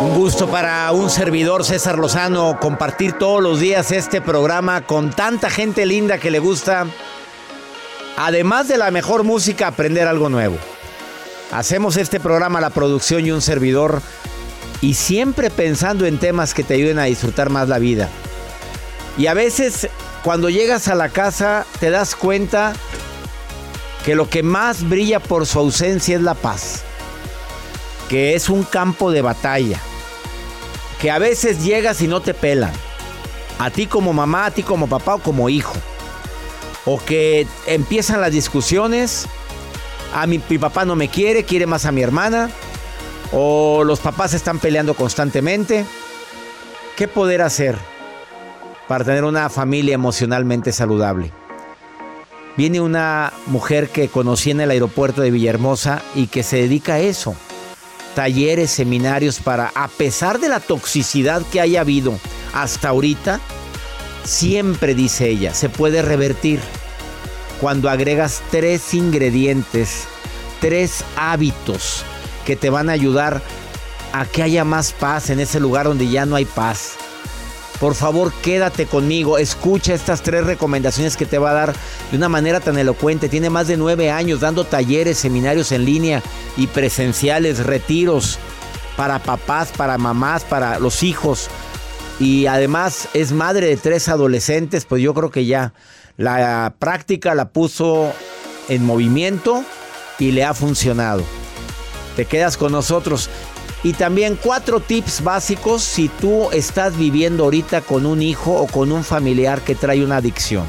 Un gusto para un servidor César Lozano compartir todos los días este programa con tanta gente linda que le gusta, además de la mejor música, aprender algo nuevo. Hacemos este programa la producción y un servidor y siempre pensando en temas que te ayuden a disfrutar más la vida. Y a veces cuando llegas a la casa te das cuenta que lo que más brilla por su ausencia es la paz, que es un campo de batalla que a veces llegas y no te pelan. A ti como mamá, a ti como papá o como hijo. O que empiezan las discusiones. A mi, mi, papá no me quiere, quiere más a mi hermana. O los papás están peleando constantemente. ¿Qué poder hacer para tener una familia emocionalmente saludable? Viene una mujer que conocí en el aeropuerto de Villahermosa y que se dedica a eso talleres, seminarios para, a pesar de la toxicidad que haya habido hasta ahorita, siempre dice ella, se puede revertir cuando agregas tres ingredientes, tres hábitos que te van a ayudar a que haya más paz en ese lugar donde ya no hay paz. Por favor, quédate conmigo, escucha estas tres recomendaciones que te va a dar de una manera tan elocuente. Tiene más de nueve años dando talleres, seminarios en línea y presenciales, retiros para papás, para mamás, para los hijos. Y además es madre de tres adolescentes, pues yo creo que ya la práctica la puso en movimiento y le ha funcionado. Te quedas con nosotros. Y también cuatro tips básicos si tú estás viviendo ahorita con un hijo o con un familiar que trae una adicción.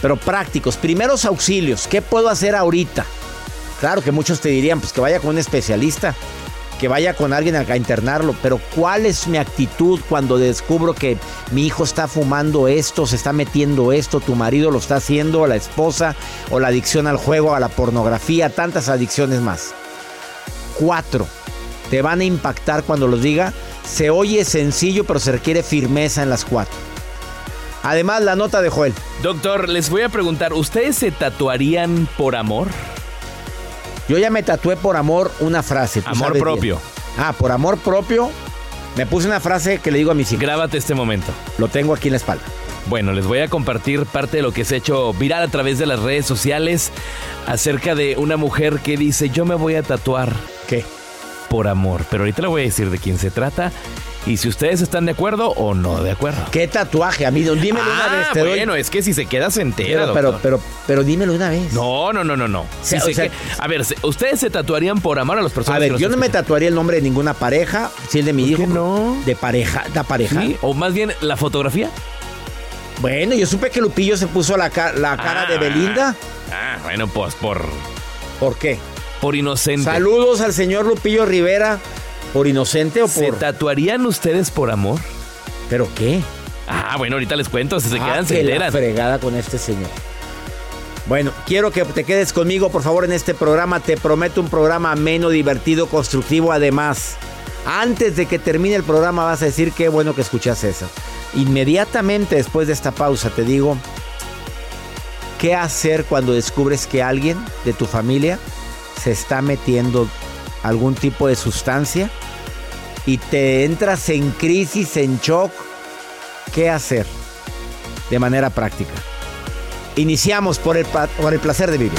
Pero prácticos, primeros auxilios, ¿qué puedo hacer ahorita? Claro que muchos te dirían, pues que vaya con un especialista, que vaya con alguien a internarlo, pero ¿cuál es mi actitud cuando descubro que mi hijo está fumando esto, se está metiendo esto, tu marido lo está haciendo, la esposa, o la adicción al juego, a la pornografía, tantas adicciones más? Cuatro te van a impactar cuando los diga. Se oye sencillo, pero se requiere firmeza en las cuatro. Además, la nota de Joel. Doctor, les voy a preguntar, ¿ustedes se tatuarían por amor? Yo ya me tatué por amor una frase. Amor propio. Bien. Ah, por amor propio. Me puse una frase que le digo a mis hijos. Grábate este momento. Lo tengo aquí en la espalda. Bueno, les voy a compartir parte de lo que se ha hecho viral a través de las redes sociales acerca de una mujer que dice, yo me voy a tatuar. ¿Qué? Por amor. Pero ahorita le voy a decir de quién se trata y si ustedes están de acuerdo o no de acuerdo. ¿Qué tatuaje, amigo? Dímelo una Ah, vez. Te doy- bueno, es que si se queda se entera, pero, pero, pero, pero dímelo una vez. No, no, no, no, no. Si O se sea- que- a ver, ¿ustedes se tatuarían por amar a las personas? A ver, que yo no me tatuaría el nombre de ninguna pareja, si el de mi hijo. no? De pareja, la pareja. ¿Sí? O más bien la fotografía. Bueno, yo supe que Lupillo se puso la, ca- la cara de Belinda. Ah, bueno, pues por, ¿Por qué? Por inocente. Saludos al señor Lupillo Rivera. ¿Por inocente o ¿Se por...? tatuarían ustedes por amor? ¿Pero qué? Ah, bueno, ahorita les cuento, si se Ah, quedan se enteran. fregada con este señor. Bueno, quiero que te quedes conmigo, por favor, en este programa. Te prometo un programa ameno, divertido, constructivo. Además, antes de que termine el programa vas a decir qué bueno que escuchas eso. Inmediatamente después de esta pausa te digo qué hacer cuando descubres que alguien de tu familia se está metiendo algún tipo de sustancia y te entras en crisis, en shock. ¿Qué hacer? de manera práctica. Iniciamos por el, por el placer de vivir.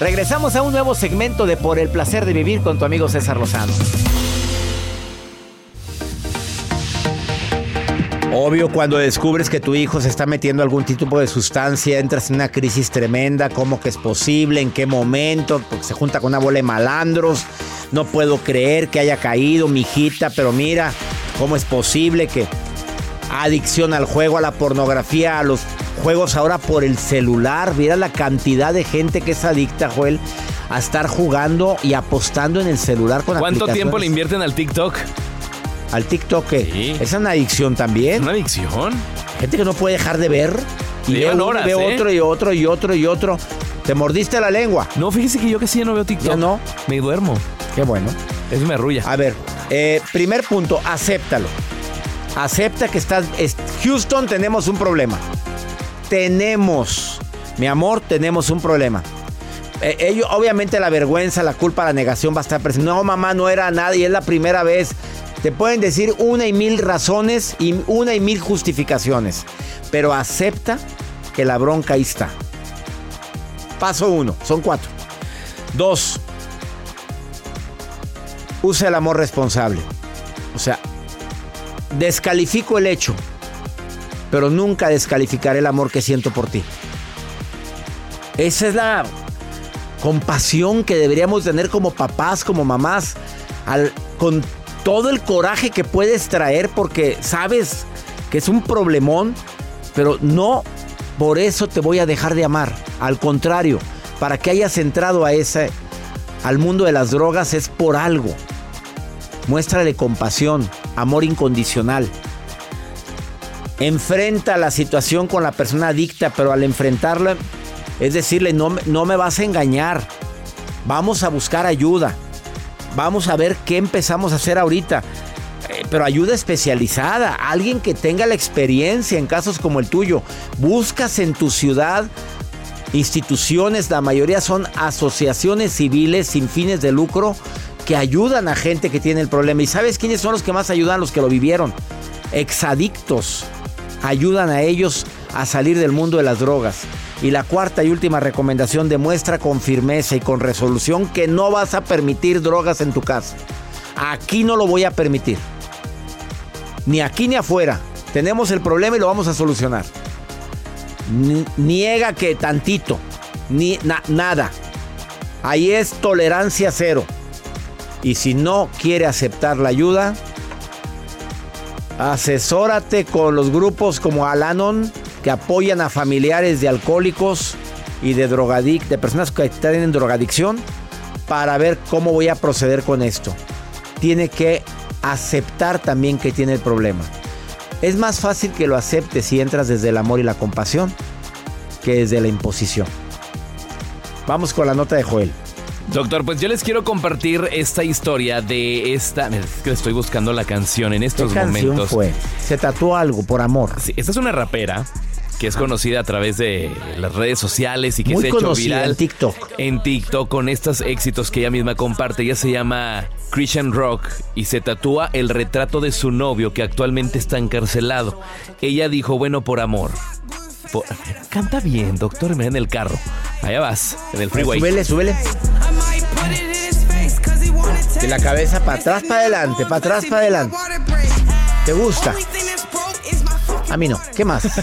Regresamos a un nuevo segmento de Por el placer de vivir con tu amigo César Lozano. Obvio, cuando descubres que tu hijo se está metiendo algún tipo de sustancia, entras en una crisis tremenda, cómo que es posible, en qué momento, porque se junta con una bola de malandros, no puedo creer que haya caído mi hijita, pero mira, cómo es posible que adicción al juego, a la pornografía, a los juegos ahora por el celular, mira la cantidad de gente que es adicta, Joel, a estar jugando y apostando en el celular con ¿Cuánto tiempo le invierten al TikTok? al TikTok? ¿qué? ¿Es una adicción también? ¿Una adicción? Gente que no puede dejar de ver. Y Llevan uno, horas, ve ¿eh? otro y otro y otro y otro. ¿Te mordiste la lengua? No, fíjese que yo casi ya no veo TikTok. ¿Ya no? Me duermo. Qué bueno. Eso me arrulla. A ver, eh, primer punto, acéptalo. Acepta que estás... es- Houston, tenemos un problema. Tenemos, mi amor, tenemos un problema. Eh, ello- obviamente la vergüenza, la culpa, la negación va a estar presente. No, mamá, no era nada y es la primera vez. Te pueden decir una y mil razones y una y mil justificaciones. Pero acepta que la bronca ahí está. Paso uno, son cuatro. Dos, usa el amor responsable. O sea, descalifico el hecho, pero nunca descalificaré el amor que siento por ti. Esa es la compasión que deberíamos tener como papás, como mamás, al- con todo el coraje que puedes traer porque sabes que es un problemón, pero no por eso te voy a dejar de amar. Al contrario, para que hayas entrado a ese al mundo de las drogas es por algo. Muéstrale compasión, amor incondicional. Enfrenta la situación con la persona adicta, pero al enfrentarla es decirle, no, no me vas a engañar. Vamos a buscar ayuda. Vamos a ver qué empezamos a hacer ahorita. Eh, pero ayuda especializada, alguien que tenga la experiencia en casos como el tuyo. Buscas en tu ciudad instituciones, la mayoría son asociaciones civiles sin fines de lucro que ayudan a gente que tiene el problema. ¿Y sabes quiénes son los que más ayudan? Los que lo vivieron. Exadictos. Ayudan a ellos a salir del mundo de las drogas. Y la cuarta y última recomendación demuestra con firmeza y con resolución que no vas a permitir drogas en tu casa. Aquí no lo voy a permitir. Ni aquí ni afuera. Tenemos el problema y lo vamos a solucionar. Ni- niega que tantito, ni na- nada. Ahí es tolerancia cero. Y si no quiere aceptar la ayuda, asesórate con los grupos como Alanon que apoyan a familiares de alcohólicos y de drogadic, de personas que están en drogadicción para ver cómo voy a proceder con esto. Tiene que aceptar también que tiene el problema. Es más fácil que lo aceptes si entras desde el amor y la compasión que desde la imposición. Vamos con la nota de Joel. Doctor, pues yo les quiero compartir esta historia de esta. Es que estoy buscando la canción en estos ¿Qué canción momentos. fue? Se tatuó algo por amor. Sí, esta es una rapera que es conocida a través de las redes sociales y que Muy se ha hecho viral en TikTok. En TikTok con estos éxitos que ella misma comparte. Ella se llama Christian Rock y se tatúa el retrato de su novio que actualmente está encarcelado. Ella dijo, bueno, por amor. Por- Canta bien, doctor, me en el carro. Allá vas, en el freeway. Súbele, súbele. La cabeza para atrás, para adelante, para atrás, para adelante. ¿Te gusta? A mí no. ¿Qué más?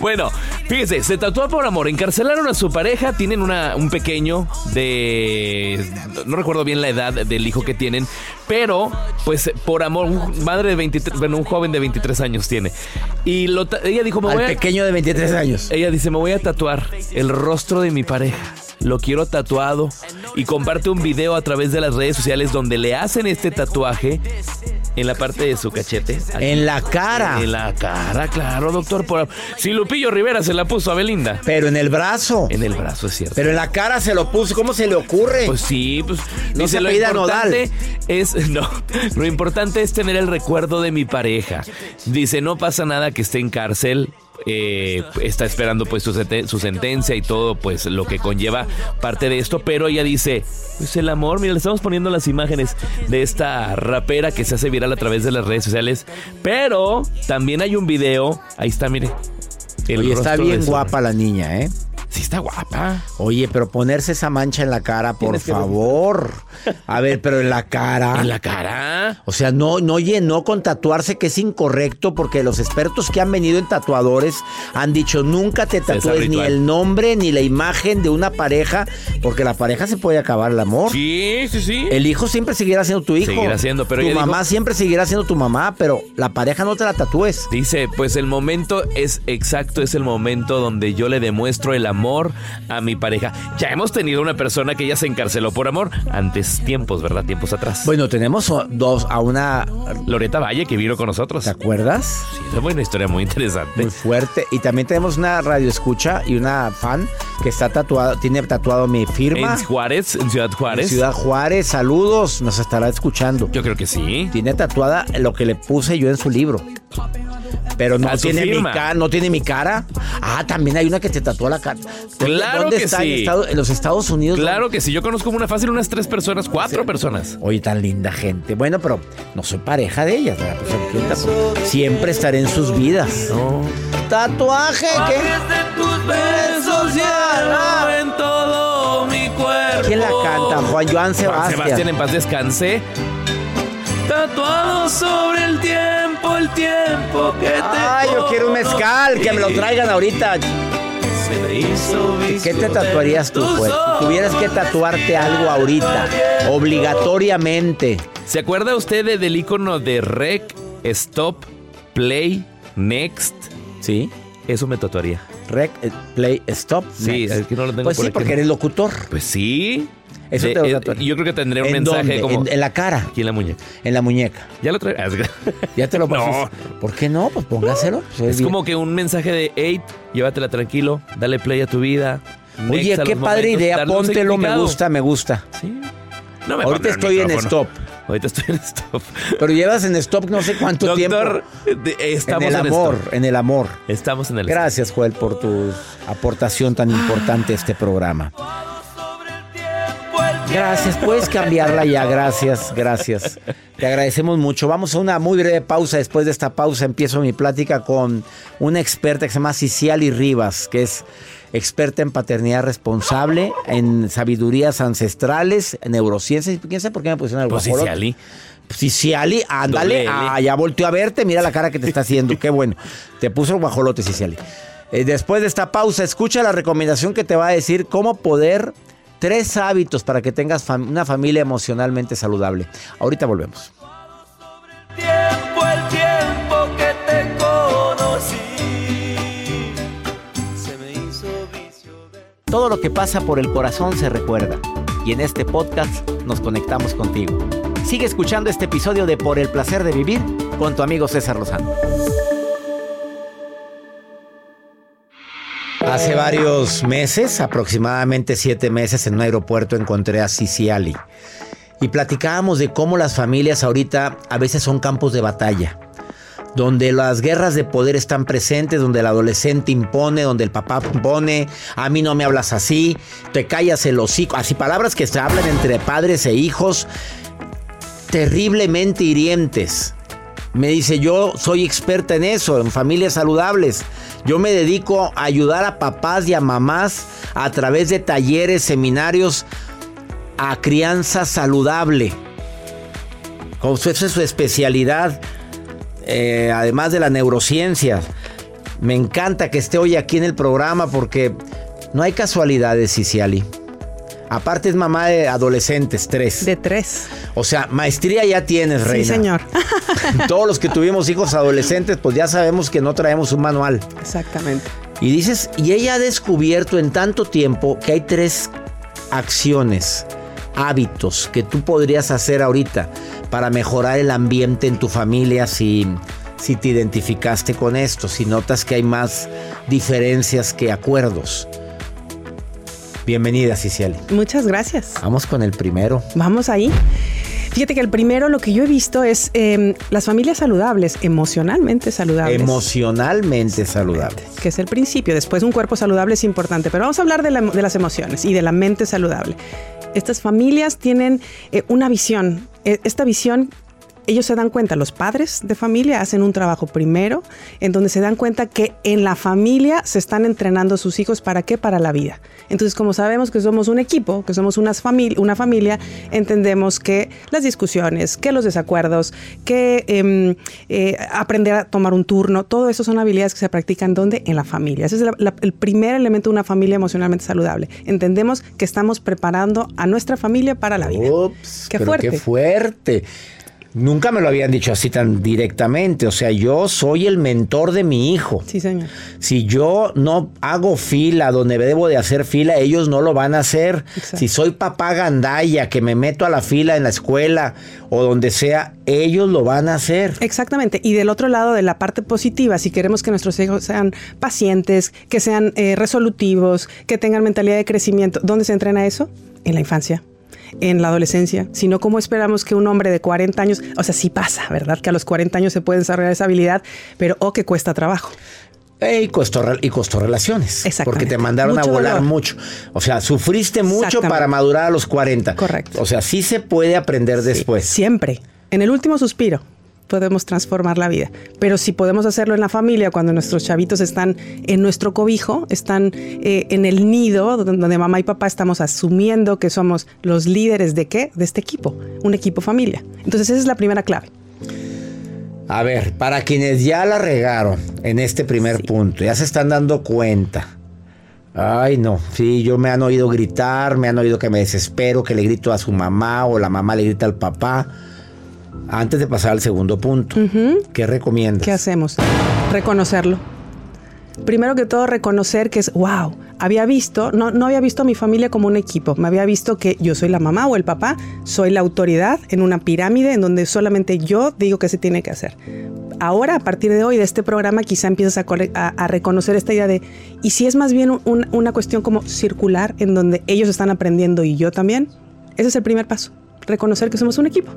Bueno, fíjese, se tatúa por amor. Encarcelaron a su pareja, tienen una, un pequeño de... No recuerdo bien la edad del hijo que tienen, pero pues por amor, un madre de 23, bueno, un joven de 23 años tiene. Y lo ella dijo, me Al voy a... pequeño de 23 años. Ella dice, me voy a tatuar el rostro de mi pareja. Lo quiero tatuado. Y comparte un video a través de las redes sociales donde le hacen este tatuaje en la parte de su cachete. Aquí. En la cara. En la cara, claro, doctor. Por... Si Lupillo Rivera se la puso a Belinda. Pero en el brazo. En el brazo, es cierto. Pero en la cara se lo puso. ¿Cómo se le ocurre? Pues sí, pues No dice se lo importante es no, lo importante es tener el recuerdo de mi pareja. Dice, no pasa nada que esté en cárcel. Eh, está esperando pues su, sentencia y todo pues lo que conlleva parte de esto pero ella dice pues el amor mira le estamos poniendo las imágenes de esta rapera que se hace viral a través de las redes sociales pero también hay un video ahí está mire el Oye, está bien guapa la niña, ¿eh? Sí está guapa Oye, pero ponerse esa mancha en la cara, por favor. A ver, pero en la cara. en la cara O sea, no, no llenó con tatuarse, que es incorrecto, porque los expertos que han venido en tatuadores han dicho nunca te tatúes ni el nombre ni la imagen de una pareja, porque la pareja se puede acabar el amor. sí sí sí El hijo siempre seguirá siendo tu hijo. Seguirá siendo, pero tu mamá dijo- siempre seguirá siendo tu mamá, pero la pareja no te la tatúes. Dice, pues el momento es exacto, es el momento donde yo le demuestro el amor a mi pareja. Ya hemos tenido una persona que ya se encarceló por amor antes tiempos, ¿verdad? Tiempos atrás. Bueno, tenemos dos a una. Loreta Valle que vino con nosotros. ¿Te acuerdas? Sí, es una historia muy interesante. Muy fuerte. Y también tenemos una radio escucha y una fan que está tatuado, tiene tatuado mi firma. En Juárez, en Ciudad En Juárez. Ciudad Juárez, saludos, nos estará escuchando. Yo creo que sí. Tiene tatuada lo que le puse yo en su libro. Pero no tiene, mi cara, no tiene mi cara. Ah, también hay una que te tatúa la cara. Claro ¿Dónde que está? sí. En, Estado- en los Estados Unidos. Claro que sí, yo conozco una fácil, unas tres personas, cuatro personas. Oye, tan linda gente. Bueno, pero no soy pareja de ellas. ¿verdad? Pues, ¿quién tatu- Siempre estaré en sus vidas. No. Tatuaje que... en todo mi cuerpo. ¿Quién la canta? Juan Joan Sebastián. Sebastián, en paz descanse. Tatuado sobre el tiempo, tiempo que te. Ay, yo quiero un mezcal, que me lo traigan ahorita. ¿Qué te tatuarías tú, pues? Si tuvieras que tatuarte algo ahorita, obligatoriamente. ¿Se acuerda usted de- del icono de Rec, Stop, Play, Next? Sí. Eso me tatuaría. Rec, eh, play, stop. Sí, next. es que no lo tengo Pues por sí, aquí. porque eres locutor. Pues sí. Eso De- te lo eh, tatuaría. Yo creo que tendría un ¿En mensaje dónde? como. En, en la cara, Aquí en la muñeca. en la muñeca. Ya lo trae. Ya te lo No. pasas. ¿Por qué no? Pues póngaselo. Pues, Es bien. como que un mensaje de, hey, llévatela tranquilo, dale play a tu vida. Oye, a qué padre momentos, idea. Póntelo, me gusta, me gusta. Sí. No me Ahorita estoy en stop. Ahorita estoy en stop. Pero llevas en stop no sé cuánto Doctor, tiempo. de- estamos en en, el amor, stop. en el amor. Estamos en el Gracias, Joel, por tu aportación tan importante a este programa. Gracias, puedes cambiarla ya, gracias, gracias. Te agradecemos mucho. Vamos a una muy breve pausa. Después de esta pausa empiezo mi plática con una experta que se llama Ciciali Rivas, que es experta en paternidad responsable, en sabidurías ancestrales, en neurociencias. ¿Quién sabe por qué me pusieron el Pues? Ciciali. Ciciali, ándale. Ah, ya volteó a verte, mira la cara que te está haciendo. Qué bueno. Te puso el guajolote, Ciciali. Eh, después de esta pausa, escucha la recomendación que te va a decir cómo poder Tres hábitos para que tengas una familia emocionalmente saludable. Ahorita volvemos. Todo lo que pasa por el corazón se recuerda. Y en este podcast nos conectamos contigo. Sigue escuchando este episodio de Por el placer de vivir con tu amigo César Lozano. Hace varios meses, aproximadamente siete meses, en un aeropuerto encontré a Siciali. Y platicábamos de cómo las familias ahorita a veces son campos de batalla. Donde las guerras de poder están presentes, donde el adolescente impone, donde el papá impone, a mí no me hablas así, te callas el hocico, así palabras que se hablan entre padres e hijos, terriblemente hirientes. Me dice, yo soy experta en eso, en familias saludables. Yo me dedico a ayudar a papás y a mamás a través de talleres, seminarios, a crianza saludable. Como esa es su especialidad, eh, además de la neurociencia. Me encanta que esté hoy aquí en el programa porque no hay casualidades, Ciciali. Aparte es mamá de adolescentes, tres. De tres. O sea, maestría ya tienes, reina. Sí, señor. Todos los que tuvimos hijos adolescentes, pues ya sabemos que no traemos un manual. Exactamente. Y dices, y ella ha descubierto en tanto tiempo que hay tres acciones, hábitos que tú podrías hacer ahorita para mejorar el ambiente en tu familia si, si te identificaste con esto, si notas que hay más diferencias que acuerdos. Bienvenida, Ciciali. Muchas gracias. Vamos con el primero. Vamos ahí. Fíjate que el primero lo que yo he visto es em, las familias saludables, emocionalmente saludables. Emocionalmente saludables. Que es el principio. Después un cuerpo saludable es importante, pero vamos a hablar de, las emociones y de la mente saludable. Estas familias tienen eh, una visión. E, esta visión ellos se dan cuenta, los padres de familia hacen un trabajo primero en donde se dan cuenta que en la familia se están entrenando sus hijos para qué, para la vida. Entonces, como sabemos que somos un equipo, que somos una, una familia, entendemos que las discusiones, que los desacuerdos, que em, eh, aprender a tomar un turno, todo eso son habilidades que se practican ¿dónde? En la familia. Ese es el primer elemento de una familia emocionalmente saludable. Entendemos que estamos preparando a nuestra familia para la vida. Ups, qué fuerte. Qué fuerte. Nunca me lo habían dicho así tan directamente. O sea, yo soy el mentor de mi hijo. Sí, señor. Si yo no hago fila donde debo de hacer fila, ellos no lo van a hacer. Si soy papá gandaya, que me meto a la fila en la escuela o donde sea, ellos lo van a hacer. Exactamente. Y del otro lado, de la parte positiva, si queremos que nuestros hijos sean pacientes, que sean eh, resolutivos, que tengan mentalidad de crecimiento, ¿dónde se entrena eso? En la infancia en la adolescencia, sino cómo esperamos que un hombre de 40 años, o sea, sí pasa, ¿verdad? Que a los 40 años se puede desarrollar esa habilidad, pero o oh, que cuesta trabajo. y, costó, y costó relaciones. Porque te mandaron a volar mucho. O sea, sufriste mucho para madurar a los 40. Correcto. O sea, sí se puede aprender después. Siempre. En el último suspiro podemos transformar la vida. Pero si podemos hacerlo en la familia, cuando nuestros chavitos están en nuestro cobijo, están eh, en el nido, donde mamá y papá estamos asumiendo que somos los líderes de qué? De este equipo, un equipo familia. Entonces esa es la primera clave. A ver, para quienes ya la regaron en este primer punto, ya se están dando cuenta. Ay, no, sí, yo me han oído gritar, me han oído que me desespero, que le grito a su mamá o la mamá le grita al papá. Antes de pasar al segundo punto, ¿qué recomiendas? ¿Qué hacemos? Reconocerlo. Primero que todo, reconocer que es, wow, había visto, no, no había visto a mi familia como un equipo, me había visto que yo soy la mamá o el papá, soy la autoridad en una pirámide en donde solamente yo digo que se tiene que hacer. Ahora, a partir de hoy, de este programa, quizá empiezas a, reconocer esta idea de, ¿y si es más bien una cuestión como circular en donde ellos están aprendiendo y yo también? Ese es el primer paso, reconocer que somos un equipo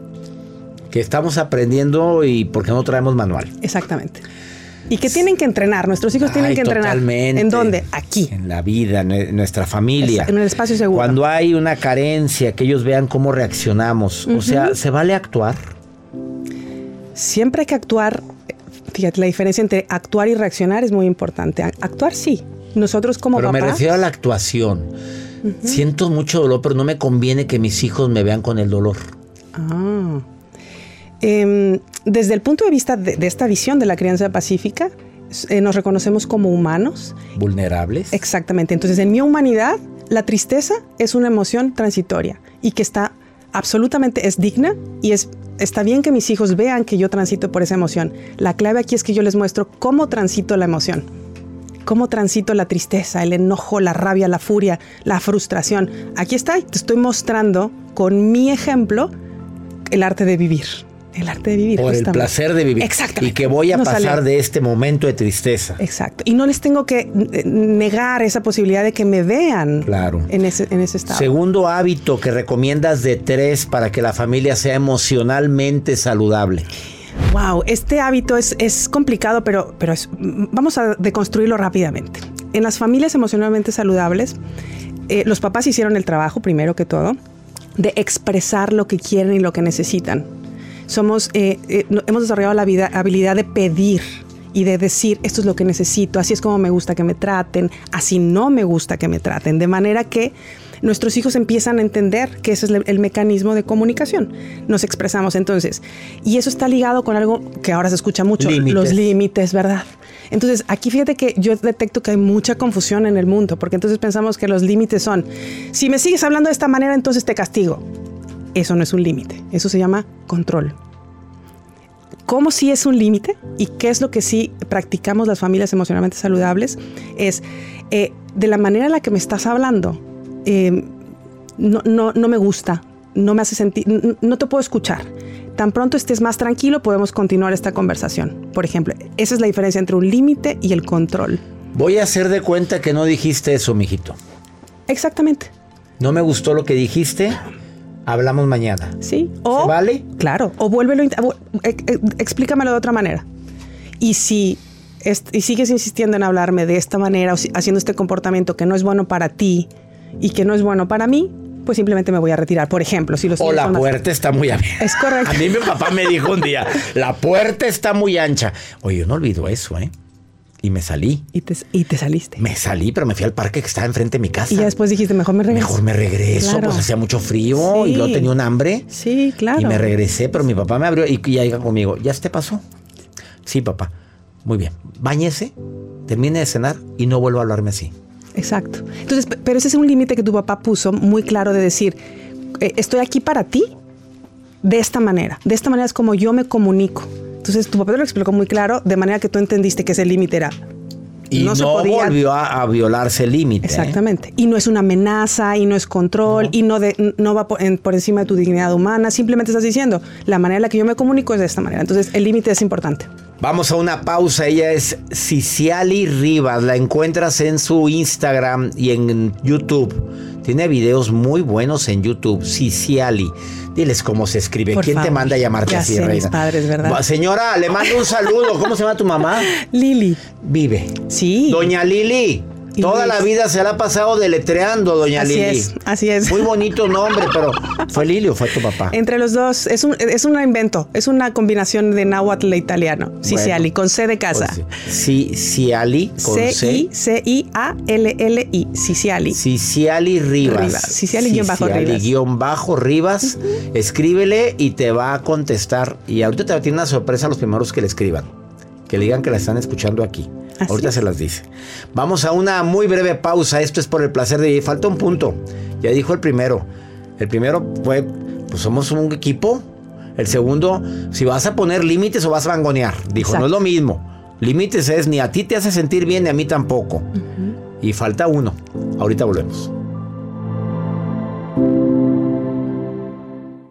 que estamos aprendiendo y porque no traemos manual. Exactamente. Y que tienen que entrenar, nuestros hijos tienen que entrenar. Totalmente. ¿En dónde? Aquí. En la vida, en nuestra familia. En el espacio seguro. Cuando hay una carencia, que ellos vean cómo reaccionamos. O sea, ¿se vale actuar? Siempre hay que actuar. Fíjate, la diferencia entre actuar y reaccionar es muy importante. Actuar sí. Nosotros como Pero me refiero a la actuación. Siento mucho dolor, pero no me conviene que mis hijos me vean con el dolor. Ah. Em, desde el punto de vista de, esta visión de la crianza pacífica, eh, nos reconocemos como humanos. Vulnerables. Exactamente. Entonces, en mi humanidad, la tristeza es una emoción transitoria y que está absolutamente, es digna y es, está bien que mis hijos vean que yo transito por esa emoción. La clave aquí es que yo les muestro cómo transito la emoción. Cómo transito la tristeza, el enojo, la rabia, la furia, la frustración. Aquí está, te estoy mostrando con mi ejemplo el arte de vivir. El arte de vivir. Por el placer de vivir. Exactamente. Y que voy a Nos pasar de este momento de tristeza. Exacto. Y no les tengo que eh, negar esa posibilidad de que me vean Claro. en, ese, en ese estado. Segundo hábito que recomiendas de tres para que la familia sea emocionalmente saludable. Wow, este hábito es, es complicado, pero, pero es- vamos a deconstruirlo rápidamente. En las familias emocionalmente saludables, eh, los papás hicieron el trabajo, primero que todo, de expresar lo que quieren y lo que necesitan. Somos, eh, eh, hemos desarrollado la vida- habilidad de pedir y de decir, esto es lo que necesito, así es como me gusta que me traten, así no me gusta que me traten, de manera que nuestros hijos empiezan a entender que ese es el, el mecanismo de comunicación. Nos expresamos entonces. Y eso está ligado con algo que ahora se escucha mucho, Límites. los límites, ¿verdad? Entonces, aquí fíjate que yo detecto que hay mucha confusión en el mundo, porque entonces pensamos que los límites son, si me sigues hablando de esta manera, entonces te castigo. Eso no es un límite, eso se llama control. ¿Cómo sí es un límite? ¿Y qué es lo que sí practicamos las familias emocionalmente saludables? Es eh, de la manera en la que me estás hablando, eh, no, no, no me gusta, no me hace sentir, no te puedo escuchar. Tan pronto estés más tranquilo, podemos continuar esta conversación. Por ejemplo, esa es la diferencia entre un límite y el control. Voy a hacer de cuenta que no dijiste eso, mijito. Exactamente. No me gustó lo que dijiste. Hablamos mañana. Sí. O, vale? Claro. O vuélvelo, eh, eh, explícamelo de otra manera. Y si y sigues insistiendo en hablarme de esta manera o haciendo este comportamiento que no es bueno para ti y que no es bueno para mí, pues simplemente me voy a retirar. Por ejemplo, si los O la más- puerta está muy abierta. Es correcto. A mí mi papá me dijo un día, la puerta está muy ancha. Oye, yo no olvido eso, ¿eh? Y me salí. Y te, y te saliste. Me salí, pero me fui al parque que estaba enfrente de mi casa. Y ya después dijiste, mejor me regreso. Mejor me regreso, Claro. pues hacía mucho frío y luego tenía un hambre. Sí, claro. Y me regresé, pero mi papá me abrió y, y ahí conmigo, ¿ya te pasó? Sí, papá. Muy bien. Báñese, termine de cenar y no vuelva a hablarme así. Exacto. Entonces, pe- pero ese es un límite que tu papá puso muy claro de decir, eh, estoy aquí para ti de esta manera. De esta manera es como yo me comunico. Entonces, tu papá te lo explicó muy claro, de manera que tú entendiste que ese límite era. Y no, se podía- volvió a, a violarse el límite. ¿eh? Exactamente. Y no es una amenaza, y no es control, y no, de- no va por, en- por encima de tu dignidad humana. Simplemente estás diciendo, la manera en la que yo me comunico es de esta manera. Entonces, el límite es importante. Vamos a una pausa. Ella es Ciciali Rivas. La encuentras en su Instagram y en YouTube. Tiene videos muy buenos en YouTube. Ciciali. Diles cómo se escribe. Por ¿Quién te manda a llamarte Ya así, sé, mis reina? padres, ¿verdad? Señora, le mando un saludo. ¿Cómo se llama tu mamá? Lili. Vive. Sí. Doña Lili. Toda la vida se la ha pasado deletreando, doña Así Lili. es, así es. Muy bonito nombre, pero ¿fue Lili o fue tu papá? Entre los dos, es un, es un invento, es una combinación de náhuatl e italiano. Ciciali, con C de casa. Pues sí. Ciciali con C. C-I-C-I-A-L-L-I. Ciciali. Ciciali Rivas. Rivas. Ciciali guion bajo Ciciali Rivas. guion bajo Rivas. Escríbele y te va a contestar. Y ahorita te tiene una sorpresa a los primeros que le escriban. Que le digan que la están escuchando aquí. ahorita se las dice. Vamos a una muy breve pausa. Esto es por el placer de vivir. Falta un punto. Ya dijo el primero. El primero fue, pues somos un equipo. El segundo, si vas a poner límites o vas a vangonear. Dijo, Exacto. no es lo mismo. Límites es ni a ti te hace sentir bien ni a mí tampoco. Y falta uno. Ahorita volvemos.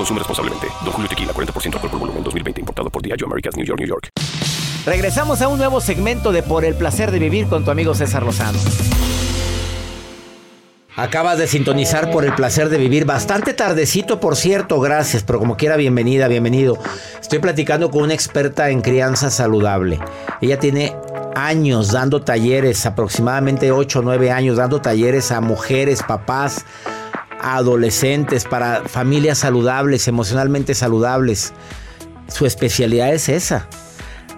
Consume responsablemente. Don Julio Tequila, 40% alcohol por volumen, 2020. Importado por Diageo Americas, New York, New York. Regresamos a un nuevo segmento de Por el Placer de Vivir con tu amigo César Lozano. Acabas de sintonizar por el placer de vivir. Bastante tardecito, por cierto, gracias, pero como quiera, bienvenida, bienvenido. Estoy platicando con una experta en crianza saludable. Ella tiene años dando talleres, aproximadamente 8 o 9 años, dando talleres a mujeres, papás, a adolescentes, para familias saludables, emocionalmente saludables. Su especialidad es esa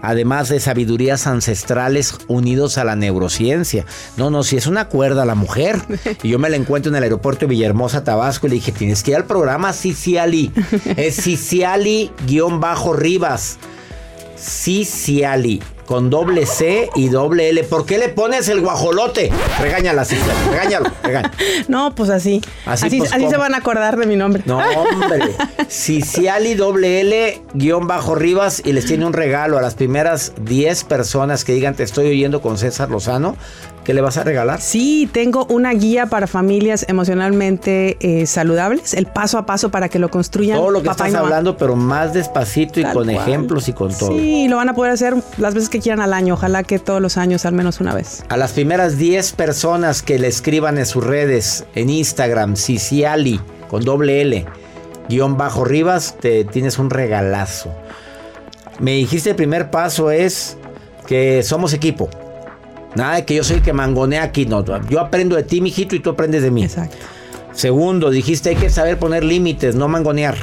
además de sabidurías ancestrales unidos a la neurociencia. No, no, si es una cuerda la mujer. Y yo me la encuentro en el aeropuerto de Villahermosa, Tabasco, y le dije, tienes que ir al programa Ciciali. Es Ciciali-Rivas. Ciciali con doble C y doble L. ¿Por qué le pones el guajolote? Regáñala, Ciciali, regáñalo, regáñalo. No, pues así. Así, así, pues, así se van a acordar de mi nombre. No, hombre. Ciciali doble L guion bajo Rivas y les tiene un regalo a las primeras 10 personas que digan te estoy oyendo con César Lozano. ¿Qué le vas a regalar? Sí, tengo una guía para familias emocionalmente eh, saludables, el paso a paso para que lo construyan. Todo lo que papá estás hablando, pero más despacito y Tal con cual. ejemplos y con todo. Sí, lo van a poder hacer las veces que quieran al año. Ojalá que todos los años, al menos una vez. A las primeras 10 personas que le escriban en sus redes, en Instagram, Ciciali, con doble L, guion bajo Rivas, te tienes un regalazo. Me dijiste el primer paso es que somos equipo. Nada de que yo soy el que mangonea aquí, no. Yo aprendo de ti, mijito, y tú aprendes de mí. Exacto. Segundo, dijiste hay que saber poner límites, no mangonear.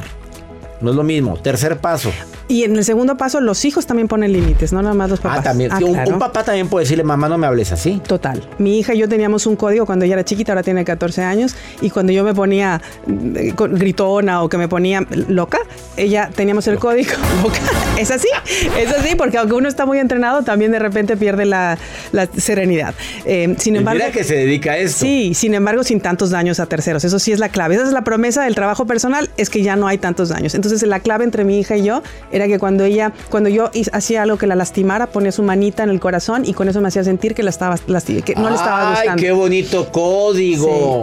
No es lo mismo. Tercer paso. Y en el segundo paso, los hijos también ponen límites, no nada más los papás. Ah, también. Sí, un- claro. un, papá también puede decirle, mamá, no me hables así. Total. Mi hija y yo teníamos un código cuando ella era chiquita, ahora tiene 14 años, y cuando yo me ponía eh, gritona o que me ponía loca, ella teníamos el código loca. Es así, es así, porque aunque uno está muy entrenado, también de repente pierde la, la serenidad. Eh, sin Y embargo, mira que se dedica a esto. Sí, sin embargo, sin tantos daños a terceros. Eso sí es la clave. Esa es la promesa del trabajo personal, es que ya no hay tantos daños. Entonces, la clave entre mi hija y yo era que cuando ella, cuando yo hacía algo que la lastimara, ponía su manita en el corazón y con eso me hacía sentir que la estaba lasti- que no le estaba Ay, gustando. qué bonito código.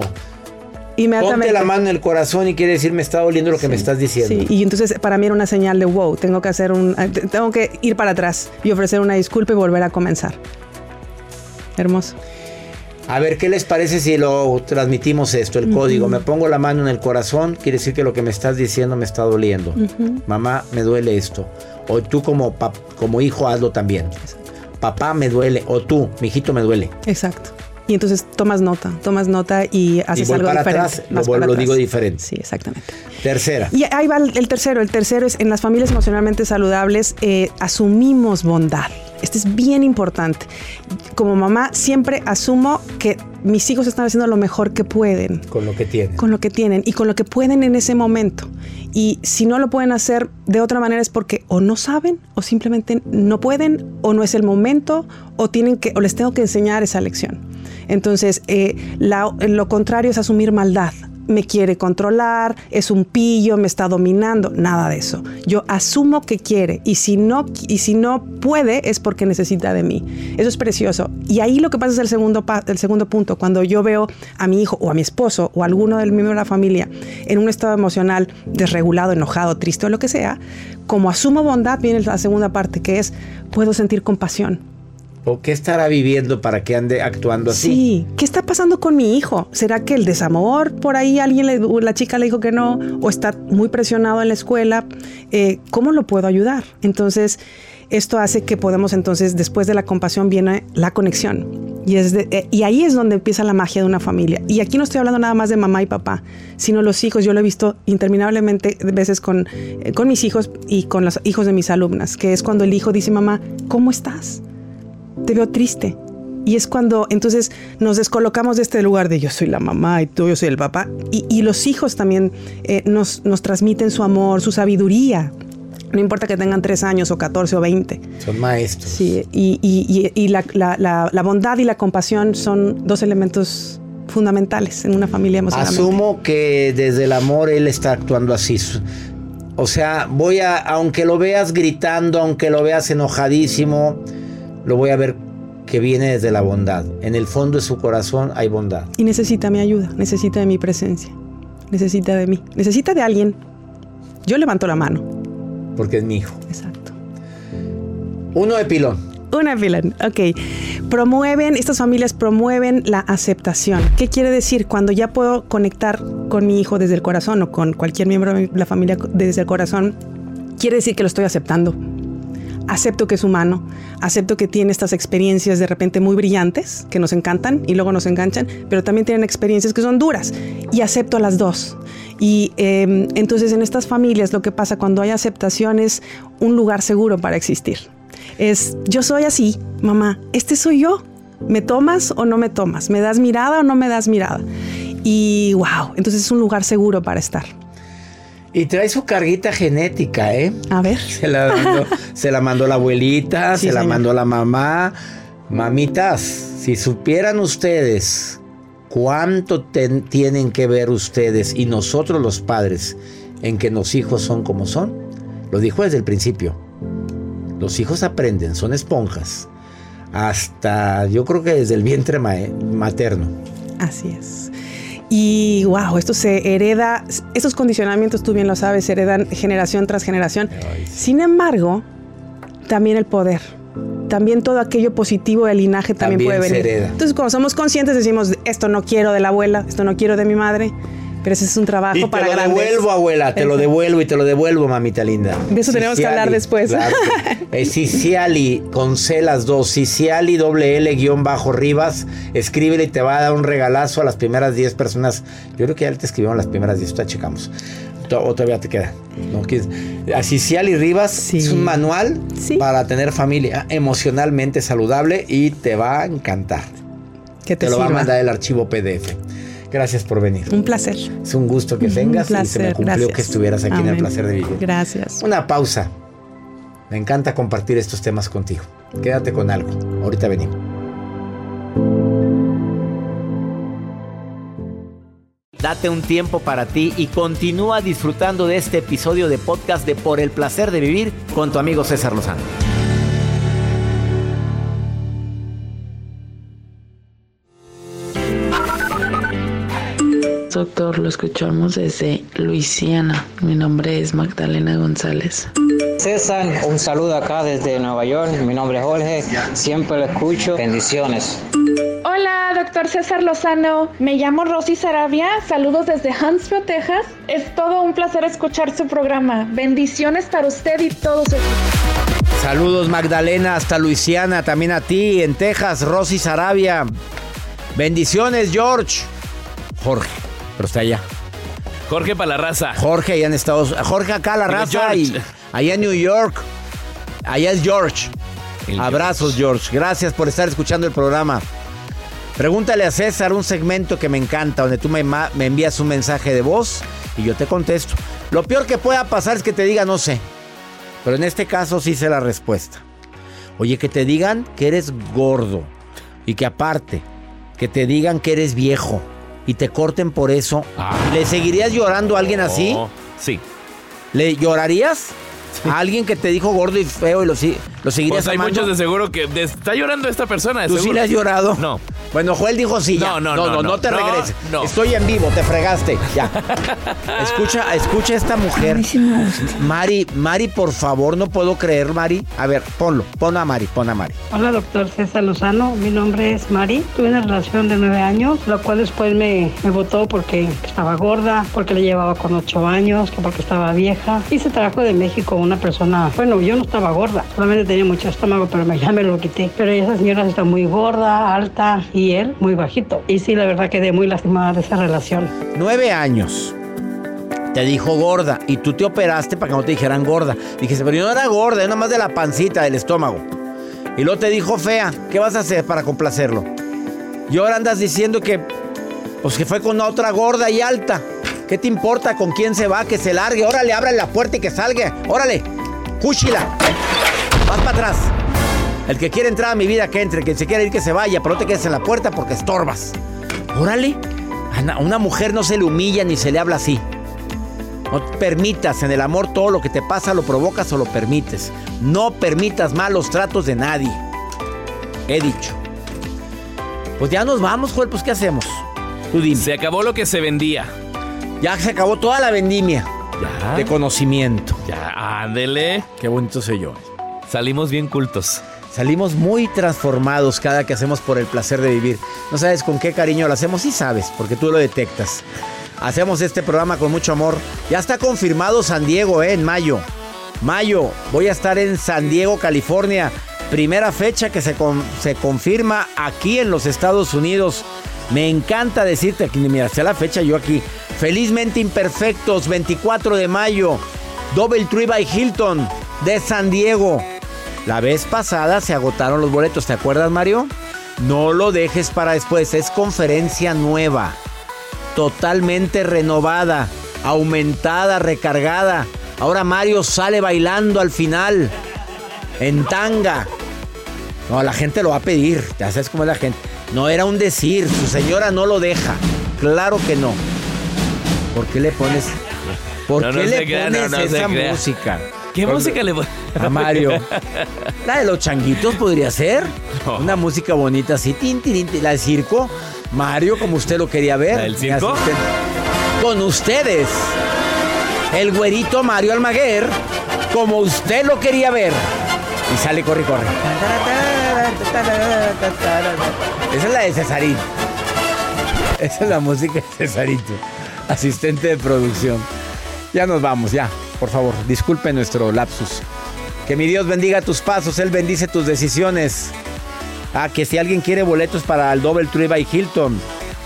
Ponte Inmediatamente. la mano en el corazón y quiere decir me está doliendo lo que me estás diciendo. Sí, y entonces para mí era una señal de wow, tengo que hacer un, eh, te- tengo que ir para atrás y ofrecer una disculpa y volver a comenzar. Hermoso. A ver, ¿qué les parece si lo transmitimos esto, el código? Me pongo la mano en el corazón, quiere decir que lo que me estás diciendo me está doliendo. Mamá, me duele esto. O tú como, como hijo hazlo también. Papá, me duele. O tú, mi hijito, me duele. Exacto. Y entonces tomas nota, tomas nota y haces voy algo para diferente. atrás, lo vas vuelvo- para lo atrás. digo diferente. Sí, exactamente. Tercera. Y ahí va el tercero. El tercero es en las familias emocionalmente saludables eh, asumimos bondad. Este es bien importante. Como mamá siempre asumo que mis hijos están haciendo lo mejor que pueden Con lo que tienes. con lo que tienen y con lo que pueden en ese momento. Y si no lo pueden hacer de otra manera es porque o no saben o simplemente no pueden o no es el momento o tienen que o les tengo que enseñar esa lección. Entonces, eh, lo contrario es asumir maldad. Me quiere controlar, es un pillo, me está dominando, nada de eso. Yo asumo que quiere y si no y si no puede es porque necesita de mí. Eso es precioso. Y ahí lo que pasa es el segundo pa- el segundo punto, cuando yo veo a mi hijo o a mi esposo o a alguno del miembro de la familia en un estado emocional desregulado, enojado, triste o lo que sea, como asumo bondad viene la segunda parte que es puedo sentir compasión. ¿O qué estará viviendo para que ande actuando así? Sí, ¿qué está pasando con mi hijo? ¿Será que el desamor por ahí alguien le, la chica le dijo que no o está muy presionado en la escuela? Eh, ¿Cómo lo puedo ayudar? Entonces, esto hace que podemos entonces, después de la compasión viene la conexión. Y, es de- eh, y ahí es donde empieza la magia de una familia. Y aquí no estoy hablando nada más de mamá y papá, sino los hijos. Yo lo he visto interminablemente veces con, eh, con mis hijos y con los hijos de mis alumnas, que es cuando el hijo dice, mamá, ¿cómo estás? Te veo triste. Y es cuando entonces nos descolocamos de este lugar de yo soy la mamá y tú yo soy el papá. Y, y los hijos también eh, nos, nos transmiten su amor, su sabiduría. No importa que tengan tres años o 14 o 20. Son maestros. Sí, y, y- y- la, la- la- la bondad y la compasión son dos elementos fundamentales en una familia emocionalmente. Asumo que desde el amor él está actuando así. O sea, voy a, aunque lo veas gritando, aunque lo veas enojadísimo, lo voy a ver que viene desde la bondad. En el fondo de su corazón hay bondad. Y necesita mi ayuda, necesita de mi presencia, necesita de mí, necesita de alguien. Yo levanto la mano. Porque es mi hijo. Exacto. Uno de pilón. Una pilón, ok. Promueven, estas familias promueven la aceptación. ¿Qué quiere decir? Cuando ya puedo conectar con mi hijo desde el corazón o con cualquier miembro de la familia desde el corazón, quiere decir que lo estoy aceptando acepto que es humano, acepto que tiene estas experiencias de repente muy brillantes, que nos encantan y luego nos enganchan, pero también tienen experiencias que son duras y acepto las dos. Y em, entonces en estas familias lo que pasa cuando hay aceptación es un lugar seguro para existir. Es, yo soy así, mamá, este soy yo. ¿Me tomas o no me tomas? ¿Me das mirada o no me das mirada? Y wow, entonces es un lugar seguro para estar. Y trae su carguita genética, ¿eh? A ver. Se la mandó, se la, mandó la abuelita, se la mandó la mamá. Mamitas, si supieran ustedes cuánto tienen que ver ustedes y nosotros los padres en que los hijos son como son, lo dijo desde el principio. Los hijos aprenden, son esponjas. Hasta yo creo que desde el vientre materno. Así es. Y wow, esto se hereda, esos condicionamientos, tú bien lo sabes, se heredan generación tras generación. Sin embargo, también el poder, también todo aquello positivo del linaje también, puede venir. Entonces, cuando somos conscientes, decimos, esto no quiero de la abuela, esto no quiero de mi madre, pero ese es un trabajo y para te lo devuelvo, abuela, te lo devuelvo y te lo devuelvo, mamita linda. De eso tenemos que hablar después. Claro. Ciciali, con C las dos, Ciciali doble L guion bajo Rivas, escríbele y te va a dar un regalazo a las primeras 10 personas. Yo creo que ya te escribieron las primeras 10, ahorita checamos. O todavía te queda. ¿no? A Ciciali Rivas es un manual para tener familia emocionalmente saludable y te va a encantar. Que te, te lo va a mandar el archivo PDF. Gracias por venir. Un placer. Es un gusto que vengas un y se me cumplió que estuvieras aquí en el placer de vivir. Gracias. Una pausa. Me encanta compartir estos temas contigo. Quédate con algo. Ahorita venimos. Date un tiempo para ti y continúa disfrutando de este episodio de podcast de Por el placer de vivir con tu amigo César Lozano. Doctor, lo escuchamos desde Luisiana. Mi nombre es Magdalena González. César, un saludo acá desde Nueva York. Mi nombre es Jorge. Siempre lo escucho. Bendiciones. Hola, doctor César Lozano. Me llamo Rosy Sarabia. Saludos desde Huntsville, Texas. Es todo un placer escuchar su programa. Bendiciones para usted y todos Saludos Magdalena hasta Luisiana, también a ti en Texas, Rosy Sarabia. Bendiciones, George. Jorge pero está allá. Jorge para la raza. Jorge allá en Estados Unidos. Jorge acá la raza y allá en New York. Allá es George. Abrazos, George. Gracias por estar escuchando el programa. Pregúntale a César un segmento que me encanta, donde tú me, me envías un mensaje de voz y yo te contesto. Lo peor que pueda pasar es que te diga no sé. Pero en este caso sí sé la respuesta. Oye, que te digan que eres gordo. Y que aparte, que te digan que eres viejo y te corten por eso, Ah. ¿le seguirías llorando a alguien así? No, Sí. ¿Le llorarías? A alguien que te dijo gordo y feo y lo, si- lo seguirías Pues hay amando? muchos de seguro que de- está llorando esta persona. de ¿Tú sí seguro. le has llorado? No. Bueno, Joel dijo sí. ya. No, no, no, no, no, no. te No, regreses. no. Estoy en vivo, te fregaste. Ya. escucha, escucha a esta mujer. Mari, Mari, por favor, no puedo creer, Mari. A ver, ponlo, pon a Mari, pon a Mari. Hola, doctor César Lozano. Mi nombre es Mari. Tuve una relación de nueve años, la cual después me, me votó porque estaba gorda, porque le llevaba con ocho años, que porque estaba vieja. Y se trajo de México una persona. Bueno, yo no estaba gorda, solamente tenía mucho estómago, pero me, ya me lo quité. Pero esa señora está muy gorda, alta y él muy bajito. Y sí, la verdad quedé muy lastimada de esa relación. Nueve años. Te dijo gorda y tú te operaste para que no te dijeran gorda. Dijiste, pero yo no era gorda, yo nada más de la pancita, del estómago. Y luego te dijo fea. ¿Qué vas a hacer para complacerlo? Y ahora andas diciendo que, pues que fue con otra gorda y alta. ¿Qué te importa con quién se va? Que se largue. Órale, abre la puerta y que salga. Órale, cúchila. Vas para atrás. El que quiere entrar a mi vida, que entre. El que se quiere ir, que se vaya. Pero no te quedes en la puerta porque estorbas. Órale. A una mujer no se le humilla ni se le habla así. No permitas en el amor todo lo que te pasa, lo provocas o lo permites. No permitas malos tratos de nadie. He dicho. Pues ya nos vamos, Joel, pues ¿qué hacemos? Tú dime. Se acabó lo que se vendía. Ya se acabó toda la vendimia Ya. de conocimiento. Ya, ándele. Qué bonito soy yo. Salimos bien cultos. Salimos muy transformados cada que hacemos por el placer de vivir. No sabes con qué cariño lo hacemos, sí sabes, porque tú lo detectas. Hacemos este programa con mucho amor. Ya está confirmado San Diego, ¿eh? En mayo. Mayo, voy a estar en San Diego, California. Primera fecha que se, con- se confirma aquí en los Estados Unidos. Me encanta decirte que, mira, sea la fecha yo aquí. Felizmente Imperfectos, 24 de mayo. Double Tree by Hilton de San Diego. La vez pasada se agotaron los boletos, ¿te acuerdas, Mario? No lo dejes para después, es conferencia nueva, totalmente renovada, aumentada, recargada. Ahora Mario sale bailando al final, en tanga. No, la gente lo va a pedir, ya sabes cómo es la gente. No era un decir, su señora no lo deja. Claro que no. ¿Por qué le pones, por No, qué no le crea, pones no, esa crea. ¿Qué música le a Mario. La de los changuitos podría ser. Una música bonita así. Tin, tin, tin, la del circo. Mario, como usted lo quería ver. ¿La del circo? Con ustedes. El güerito Mario Almaguer. Como usted lo quería ver. Y sale, corre, corre. Esa es la de Cesarín. Esa es la música de Cesarito. Asistente de producción. Ya nos vamos, ya. Por favor, disculpe nuestro lapsus. Que mi Dios bendiga tus pasos, Él bendice tus decisiones. Ah, que si alguien quiere boletos para el Double Tree by Hilton,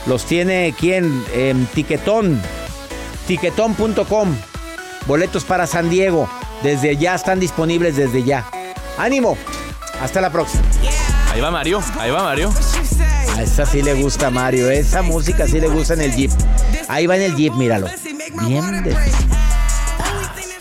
los tiene quien en Tiquetón, tiquetón.com. Boletos para San Diego, desde ya están disponibles desde ya. ¡Ánimo! Hasta la próxima. Ahí va Mario, ahí va Mario. A esa sí le gusta Mario, esa música sí le gusta en el Jeep. Ahí va en el Jeep, míralo. Bien de...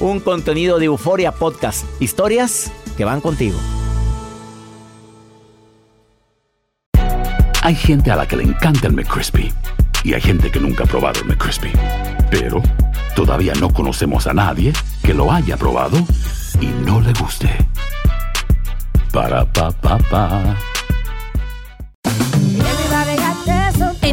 Un contenido de Euforia Podcast. Historias que van contigo. Hay gente a la que le encanta el McCrispy y hay gente que nunca ha probado el McCrispy. Pero todavía no conocemos a nadie que lo haya probado y no le guste. Para pa pa pa.